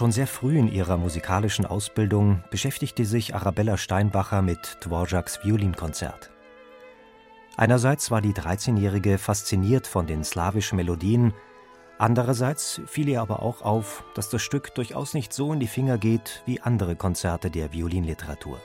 Schon sehr früh in ihrer musikalischen Ausbildung beschäftigte sich Arabella Steinbacher mit Dvořáks Violinkonzert. Einerseits war die 13-Jährige fasziniert von den slawischen Melodien, andererseits fiel ihr aber auch auf, dass das Stück durchaus nicht so in die Finger geht wie andere Konzerte der Violinliteratur.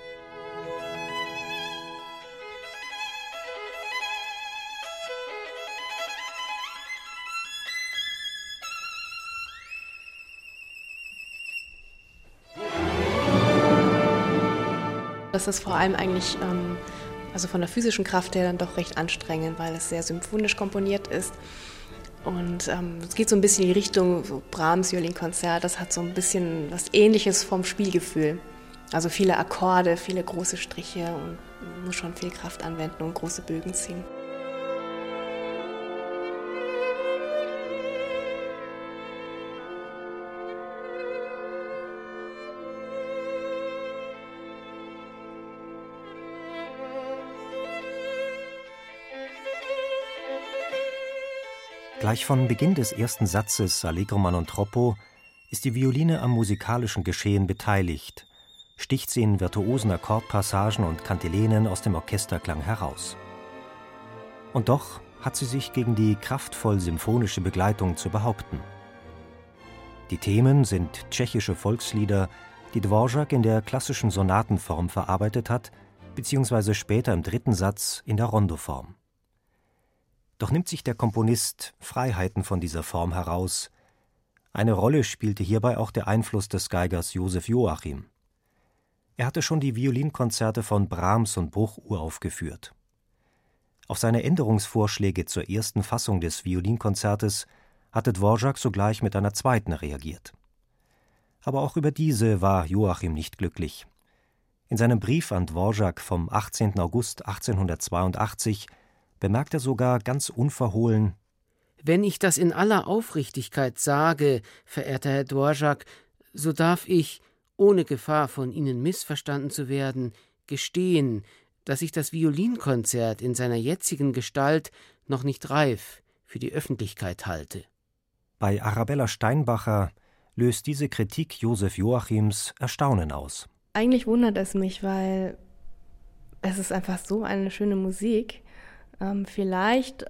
Das ist vor allem eigentlich ähm, also von der physischen Kraft her dann doch recht anstrengend, weil es sehr symphonisch komponiert ist. Und ähm, es geht so ein bisschen in die Richtung so Brahms Violinkonzert. Das hat so ein bisschen was Ähnliches vom Spielgefühl. Also viele Akkorde, viele große Striche und muss schon viel Kraft anwenden und große Bögen ziehen. Gleich von Beginn des ersten Satzes Allegro man troppo ist die Violine am musikalischen Geschehen beteiligt, sticht sie in virtuosen Akkordpassagen und Kantilenen aus dem Orchesterklang heraus. Und doch hat sie sich gegen die kraftvoll symphonische Begleitung zu behaupten. Die Themen sind tschechische Volkslieder, die Dvorak in der klassischen Sonatenform verarbeitet hat, beziehungsweise später im dritten Satz in der Rondoform. Doch nimmt sich der Komponist Freiheiten von dieser Form heraus. Eine Rolle spielte hierbei auch der Einfluss des Geigers Josef Joachim. Er hatte schon die Violinkonzerte von Brahms und Bruch uraufgeführt. Auf seine Änderungsvorschläge zur ersten Fassung des Violinkonzertes hatte Dvorak sogleich mit einer zweiten reagiert. Aber auch über diese war Joachim nicht glücklich. In seinem Brief an Dvorak vom 18. August 1882 bemerkt er sogar ganz unverhohlen Wenn ich das in aller Aufrichtigkeit sage, verehrter Herr Dvorak, so darf ich, ohne Gefahr von Ihnen missverstanden zu werden, gestehen, dass ich das Violinkonzert in seiner jetzigen Gestalt noch nicht reif für die Öffentlichkeit halte. Bei Arabella Steinbacher löst diese Kritik Josef Joachims Erstaunen aus. Eigentlich wundert es mich, weil es ist einfach so eine schöne Musik. Ähm, vielleicht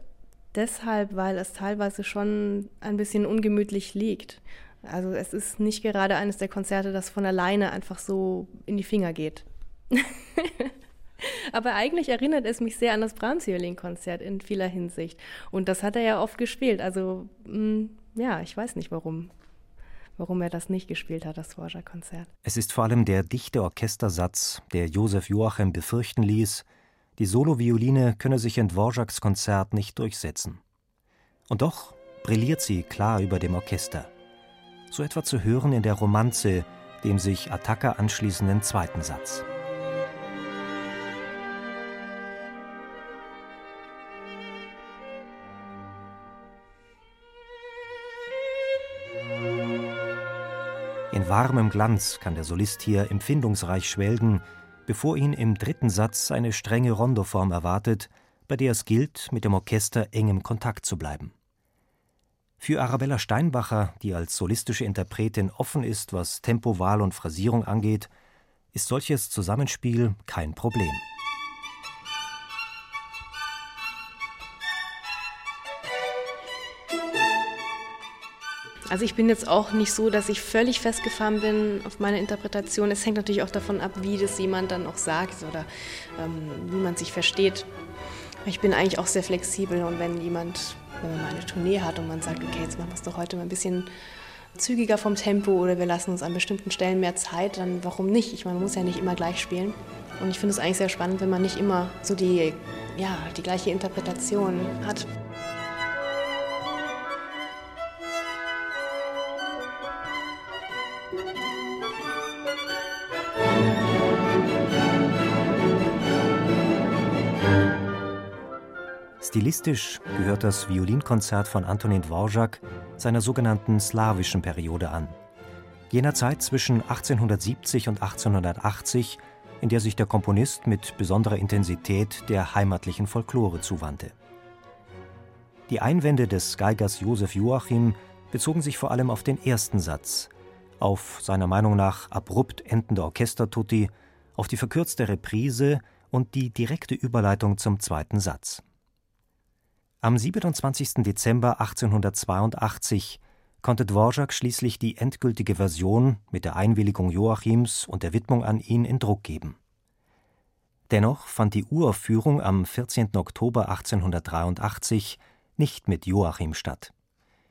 deshalb, weil es teilweise schon ein bisschen ungemütlich liegt. Also es ist nicht gerade eines der Konzerte, das von alleine einfach so in die Finger geht. Aber eigentlich erinnert es mich sehr an das Brahms-Violin-Konzert in vieler Hinsicht. Und das hat er ja oft gespielt. Also mh, mm, ja, ich weiß nicht warum. Warum er das nicht gespielt hat, das Dvorak-Konzert. Es ist vor allem der dichte Orchestersatz, der Josef Joachim befürchten ließ, die Solovioline könne sich in Dvořáks Konzert nicht durchsetzen. Und doch brilliert sie klar über dem Orchester. So etwa zu hören in der Romanze, dem sich Attacca anschließenden zweiten Satz. In warmem Glanz kann der Solist hier empfindungsreich schwelgen, bevor ihn im dritten Satz eine strenge Rondoform erwartet, bei der es gilt, mit dem Orchester eng im Kontakt zu bleiben. Für Arabella Steinbacher, die als solistische Interpretin offen ist, was Tempowahl und Phrasierung angeht, ist solches Zusammenspiel kein Problem. Also ich bin jetzt auch nicht so, dass ich völlig festgefahren bin auf meine Interpretation. Es hängt natürlich auch davon ab, wie das jemand dann auch sagt oder ähm, wie man sich versteht. Ich bin eigentlich auch sehr flexibel und wenn jemand, wenn man mal eine Tournee hat und man sagt, okay, jetzt machen wir es doch heute mal ein bisschen zügiger vom Tempo oder wir lassen uns an bestimmten Stellen mehr Zeit, dann warum nicht? Ich meine, man muss ja nicht immer gleich spielen. Und ich finde es eigentlich sehr spannend, wenn man nicht immer so die, ja, die gleiche Interpretation hat. Stilistisch gehört das Violinkonzert von Antonin Dvorak seiner sogenannten slawischen Periode an, jener Zeit zwischen 1870 und 1880, in der sich der Komponist mit besonderer Intensität der heimatlichen Folklore zuwandte. Die Einwände des Geigers Josef Joachim bezogen sich vor allem auf den ersten Satz, auf seiner Meinung nach abrupt endende Orchestertutti, auf die verkürzte Reprise und die direkte Überleitung zum zweiten Satz. Am 27. Dezember 1882 konnte Dvorak schließlich die endgültige Version mit der Einwilligung Joachims und der Widmung an ihn in Druck geben. Dennoch fand die Uraufführung am 14. Oktober 1883 nicht mit Joachim statt,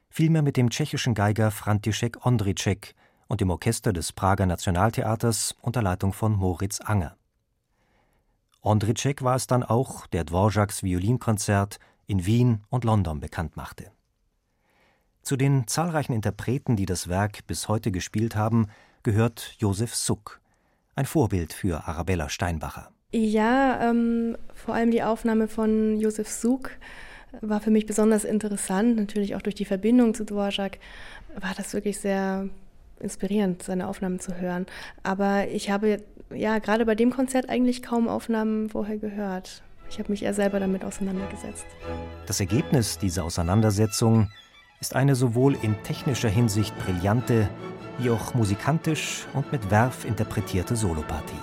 vielmehr mit dem tschechischen Geiger František Ondřiček und dem Orchester des Prager Nationaltheaters unter Leitung von Moritz Anger. Ondřiček war es dann auch, der Dvoraks Violinkonzert in Wien und London bekannt machte. Zu den zahlreichen Interpreten, die das Werk bis heute gespielt haben, gehört Josef Suck, ein Vorbild für Arabella Steinbacher. Ja, ähm, vor allem die Aufnahme von Josef Suck war für mich besonders interessant, natürlich auch durch die Verbindung zu Dvorak war das wirklich sehr inspirierend, seine Aufnahmen zu hören. Aber ich habe ja gerade bei dem Konzert eigentlich kaum Aufnahmen vorher gehört. Ich habe mich eher selber damit auseinandergesetzt. Das Ergebnis dieser Auseinandersetzung ist eine sowohl in technischer Hinsicht brillante, wie auch musikantisch und mit Werf interpretierte Solopartie.